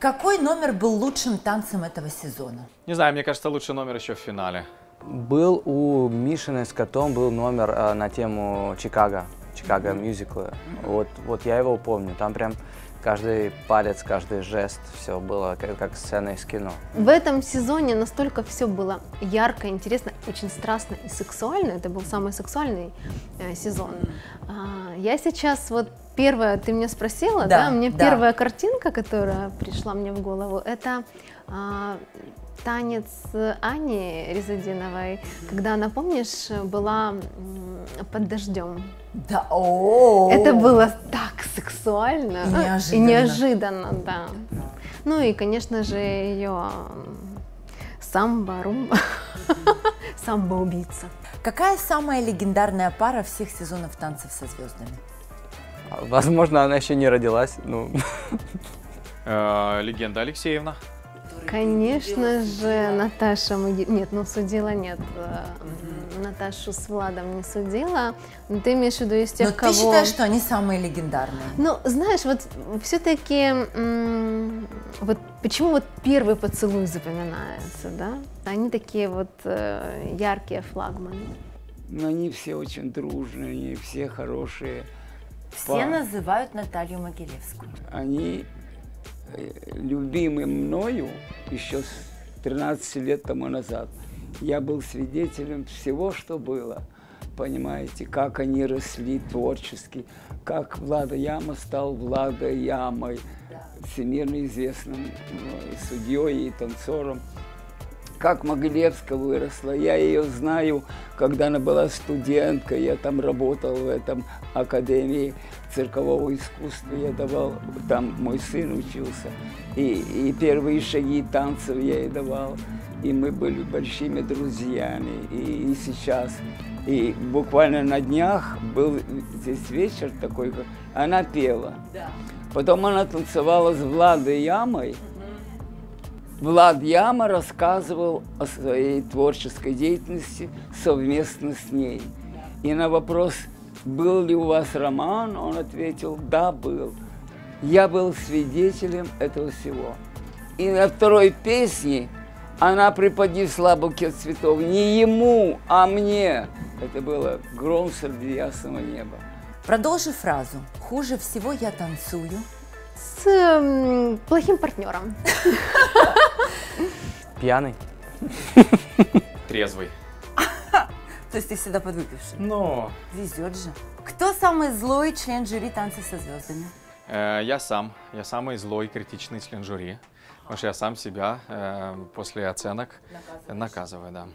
Какой номер был лучшим танцем этого сезона? Не знаю, мне кажется, лучший номер еще в финале. Был у Мишины с котом был номер э, на тему Чикаго, Чикаго мюзикла. Вот, вот я его помню. Там прям каждый палец, каждый жест, все было как, как сцена из кино. В этом сезоне настолько все было ярко, интересно, очень страстно и сексуально. Это был самый сексуальный э, сезон. А, я сейчас вот первая, ты меня спросила, Да, да? Мне да. первая картинка, которая пришла мне в голову, это а, танец Ани Резадиновой, когда она, помнишь, была под дождем. Да, о Это было так сексуально И неожиданно. и неожиданно, да. Ну и, конечно же, ее самбо, румба, самбо-убийца. Какая самая легендарная пара всех сезонов танцев со звездами? А, Возможно, она еще не родилась. Ну, Э, легенда Алексеевна. Конечно же, Наташа Моги- Нет, ну судила нет. э, Наташу с Владом не судила. Но ты имеешь в виду из тех, Но кого... ты считаешь, что они самые легендарные? Ну, знаешь, вот все-таки, вот почему вот первый поцелуй запоминается, да? Они такие вот э, яркие флагманы. Но они все очень дружные, они все хорошие. Все Па- называют Наталью Могилевскую. Они э, любимы мною еще с 13 лет тому назад. Я был свидетелем всего, что было. Понимаете, как они росли творчески, как Влада Яма стал Влада Ямой, всемирно известным и судьей, и танцором. Как Могилевская выросла. Я ее знаю, когда она была студенткой. Я там работал в этом академии циркового искусства. Я давал, там мой сын учился. И, и первые шаги танцев я ей давал. И мы были большими друзьями. И, и сейчас. И буквально на днях был здесь вечер такой, она пела. Потом она танцевала с Владой Ямой. Влад Яма рассказывал о своей творческой деятельности совместно с ней. И на вопрос, был ли у вас роман, он ответил, да, был. Я был свидетелем этого всего. И на второй песне она преподнесла букет цветов не ему, а мне. Это было гром среди ясного неба. Продолжи фразу. Хуже всего я танцую. С м, плохим партнером. пьяный. Трезвый. То есть ты всегда подвыпивший. Но Везет же. Кто самый злой член жюри танцев со звездами? э, я сам. Я самый злой, критичный член жюри. Потому что я сам себя э, после оценок наказываю, да.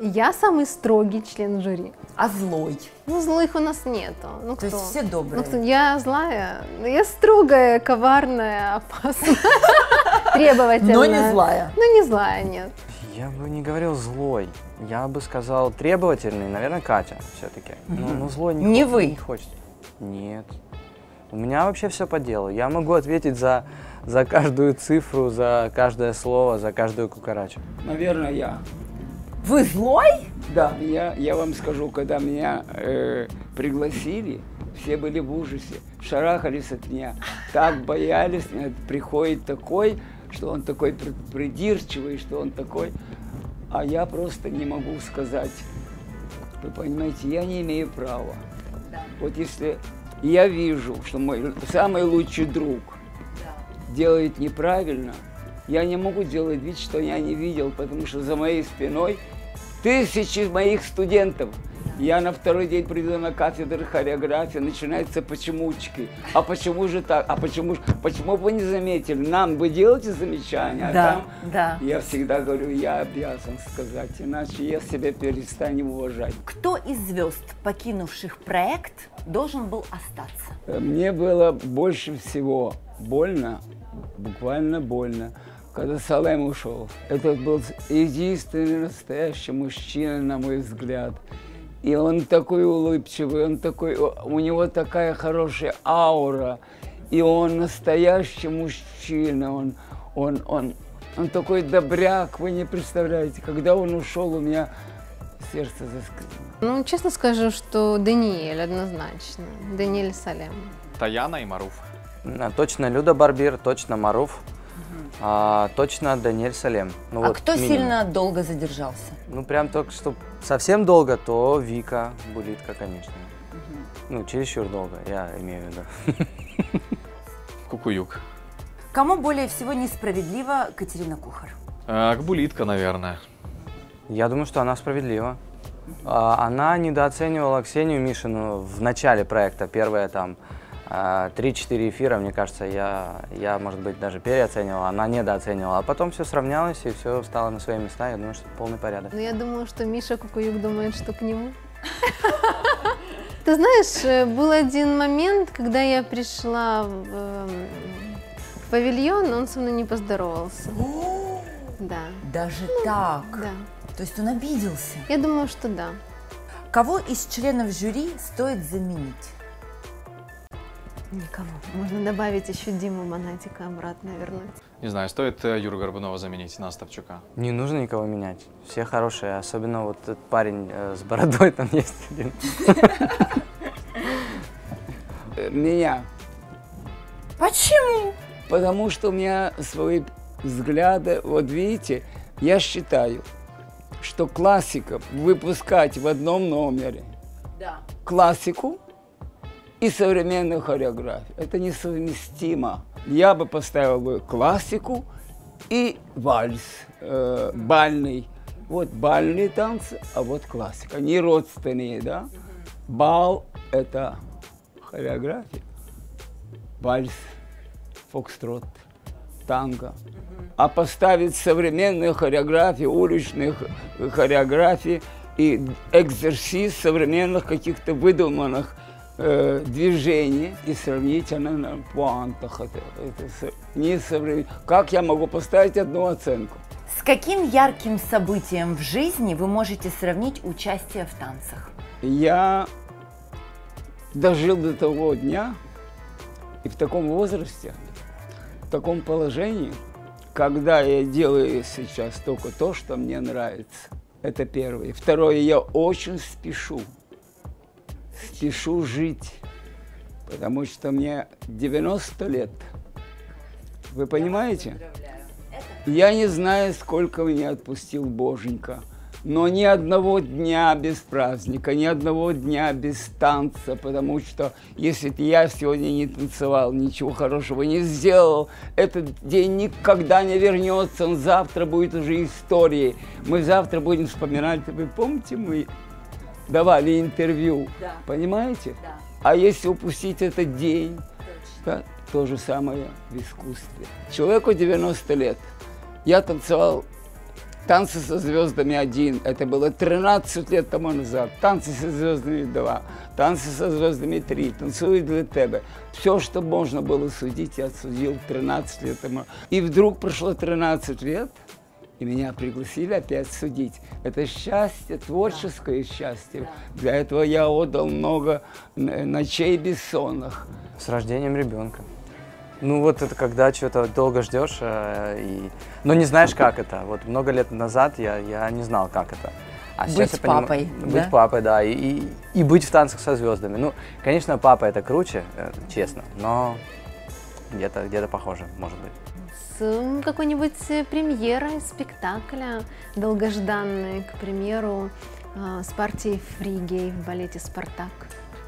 Я самый строгий член жюри. А злой? Ну, злых у нас нету. Ну, То кто? есть все добрые. Ну, кто? Я злая. Я строгая, коварная, опасная, требовательная. Но не злая. Ну, не злая, нет. Я бы не говорил злой. Я бы сказал требовательный, наверное, Катя все-таки. Ну, ну, злой не, Не хо- вы. Не хочет. Нет. У меня вообще все по делу. Я могу ответить за, за каждую цифру, за каждое слово, за каждую кукарачу. Наверное, я. Вы злой? Да, я, я вам скажу, когда меня э, пригласили, все были в ужасе, шарахались от меня, так боялись, э, приходит такой, что он такой при- придирчивый, что он такой, а я просто не могу сказать. Вы понимаете, я не имею права. Вот если я вижу, что мой самый лучший друг делает неправильно, я не могу делать вид, что я не видел, потому что за моей спиной тысячи моих студентов. Я на второй день приду на кафедру хореографии, начинаются почемучки. А почему же так? А почему, почему бы вы не заметили? Нам вы делаете замечания, а Да, там да. я всегда говорю, я обязан сказать, иначе я себя перестану уважать. Кто из звезд, покинувших проект, должен был остаться? Мне было больше всего больно, буквально больно, когда Салем ушел. Это был единственный настоящий мужчина, на мой взгляд. И он такой улыбчивый, он такой, у него такая хорошая аура. И он настоящий мужчина, он, он, он, он такой добряк, вы не представляете. Когда он ушел, у меня сердце заскрипело. Ну, честно скажу, что Даниэль однозначно. Даниэль Салем. Таяна и Маруф. Точно Люда Барбир, точно Маруф. А, точно Даниэль Салем. Ну, а вот кто минимум. сильно долго задержался? Ну, прям только что совсем долго, то Вика Булитка, конечно. Ну, чересчур долго, я имею в виду. Кукуюк. Кому более всего несправедливо Катерина Кухар? Э, Акбулитка, наверное. Я думаю, что она справедлива. А, Она недооценивала Ксению Мишину в начале проекта. Первые там а, 3-4 эфира, мне кажется, я, я, может быть, даже переоценивал, она недооценивала. А потом все сравнялось и все стало на свои места. Я думаю, что полный порядок. Но я думаю, что Миша Кукуюк думает, что к нему. Ты знаешь, э, был один момент, когда я пришла в, эм, в павильон, он со мной не поздоровался. Да, Даже так? да. То есть он обиделся? Я думаю, что да. Кого из членов жюри стоит заменить? Никого. Можно добавить еще Диму Монатика обратно вернуть. Не знаю, стоит э, Юру Горбунова заменить на Ставчука. Не нужно никого менять. Все хорошие, особенно вот этот парень э, с бородой там есть один. Э, Меня. Почему? Потому что у меня свои взгляды, вот видите, я считаю, что классиков выпускать в одном номере, Да. классику и современную хореографию, это несовместимо. Я бы поставил бы классику и вальс э, бальный. Вот бальные танцы, а вот классика. Они родственные, да? Бал – это хореография. Вальс, фокстрот, танго. А поставить современную хореографию, уличных хореографии и экзерсис современных каких-то выдуманных э, движений и сравнить она на пуантах. Это, это не современ- Как я могу поставить одну оценку? С каким ярким событием в жизни вы можете сравнить участие в танцах? Я дожил до того дня и в таком возрасте, в таком положении, когда я делаю сейчас только то, что мне нравится. Это первое. Второе, я очень спешу. Спешу жить, потому что мне 90 лет. Вы понимаете? Я не знаю, сколько меня отпустил Боженька, но ни одного дня без праздника, ни одного дня без танца, потому что если б я сегодня не танцевал, ничего хорошего не сделал, этот день никогда не вернется, он завтра будет уже историей. Мы завтра будем вспоминать, вы помните, мы давали интервью, Да. понимаете? Да. А если упустить этот день, да, то же самое в искусстве. Человеку 90 лет. Я танцевал танцы со звездами один. Это было 13 лет тому назад. Танцы со звездами два. Танцы со звездами три. Танцую для тебя. Все, что можно было судить, я судил 13 лет тому. И вдруг прошло 13 лет, и меня пригласили опять судить. Это счастье, творческое счастье. Для этого я отдал много ночей бессонных. С рождением ребенка. Ну вот это когда что-то долго ждешь, э, и... но не знаешь, как это. Вот много лет назад я, я не знал, как это. А Быть я понимаю- папой, Быть да? папой, да, и, и, и быть в танцах со звездами. Ну, конечно, папа это круче, э, честно, но где-то где похоже, может быть. С какой-нибудь э, премьерой спектакля долгожданной, к примеру, э, с партией фригей в балете «Спартак».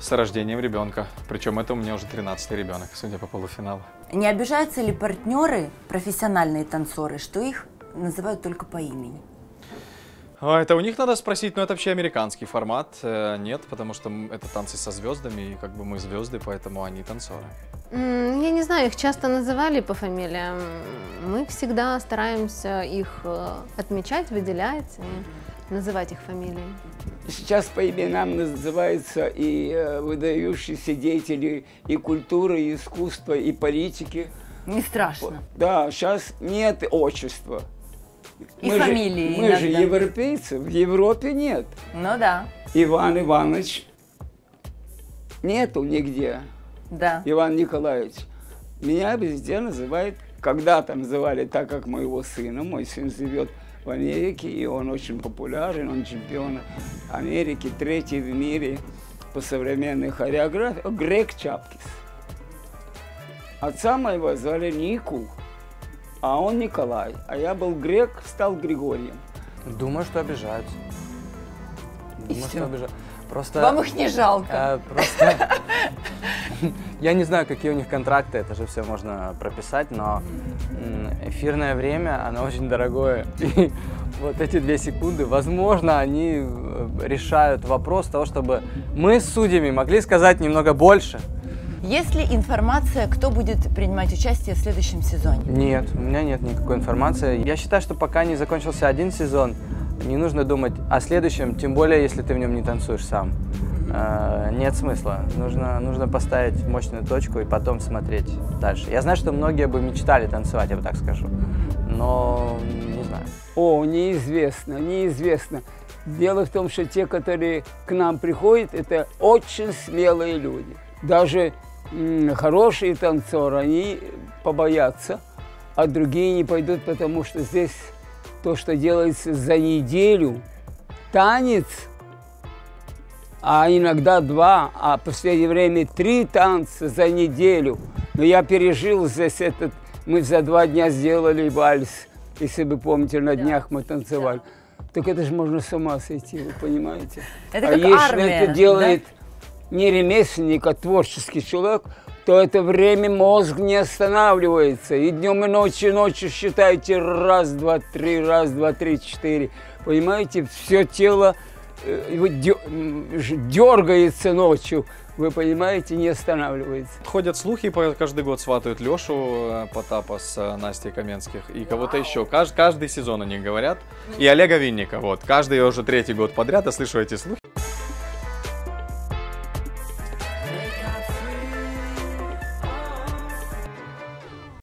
С рождением ребенка. Причем это у меня уже 13-й ребенок, судя по полуфиналу. Не обижаются ли партнеры, профессиональные танцоры, что их называют только по имени? А, Это у них надо спросить, но это вообще американский формат. Э, Нет, потому что это танцы со звездами, и как бы мы звезды, поэтому они танцоры. Я не знаю, их часто называли по фамилиям. Мы всегда стараемся их э, отмечать, выделять и называть их фамилии. Сейчас по именам называются и э, выдающиеся деятели и культуры, и искусства, и политики. Не страшно. Да, сейчас нет отчества. И же- фамилии Мы же европейцы, в Европе нет. Ну да, Иван Иванович нету нигде. да. Иван Николаевич. Меня везде называют, когда-то называли так, как моего сына. Мой сын живет в Америке, и он очень популярен, он чемпион Америки, третий в мире по современной хореографии. Грег Чапкис. Отца моего звали Нику. А он Николай. А я был грек, стал Григорием. Думаю, что обижаются. Думаю, что обижаются. Просто... Вам их не жалко. э, просто... Я не знаю, какие у них контракты, это же все можно прописать, но эфирное время, оно очень дорогое. И вот эти две секунды, возможно, они э, решают вопрос того, чтобы мы с судьями могли сказать немного больше. Есть ли информация, кто будет принимать участие в следующем сезоне? Нет, у меня нет никакой информации. Я считаю, что пока не закончился один сезон, не нужно думать о следующем, тем более, если ты в нем не танцуешь сам. Э, Нет смысла. Нужно, нужно поставить мощную точку и потом смотреть дальше. Я знаю, что многие бы мечтали танцевать, я бы так скажу. Но не знаю. О, неизвестно, неизвестно. Дело в том, что те, которые к нам приходят, это очень смелые люди. Даже хорошие танцоры, они побоятся, а другие не пойдут, потому что здесь то, что делается за неделю, танец, а иногда два, а в последнее время три танца за неделю. Но я пережил здесь этот, мы за два дня сделали вальс, если вы помните, на днях мы танцевали. Так это же можно с ума сойти, вы понимаете? Это а как если армия, это делает не ремесленник, а творческий человек, то это время мозг не останавливается. И днем, и ночью, и ночью считайте раз, два, три, раз, два, три, четыре. Понимаете, все тело э, дергается ночью, вы понимаете, не останавливается. Ходят слухи, по- каждый год сватают Лешу э, Потапа с э, Настей Каменских и кого-то еще. Кажд- каждый сезон они говорят. И Олега Винника, вот. Каждый уже третий год подряд я слышу эти слухи.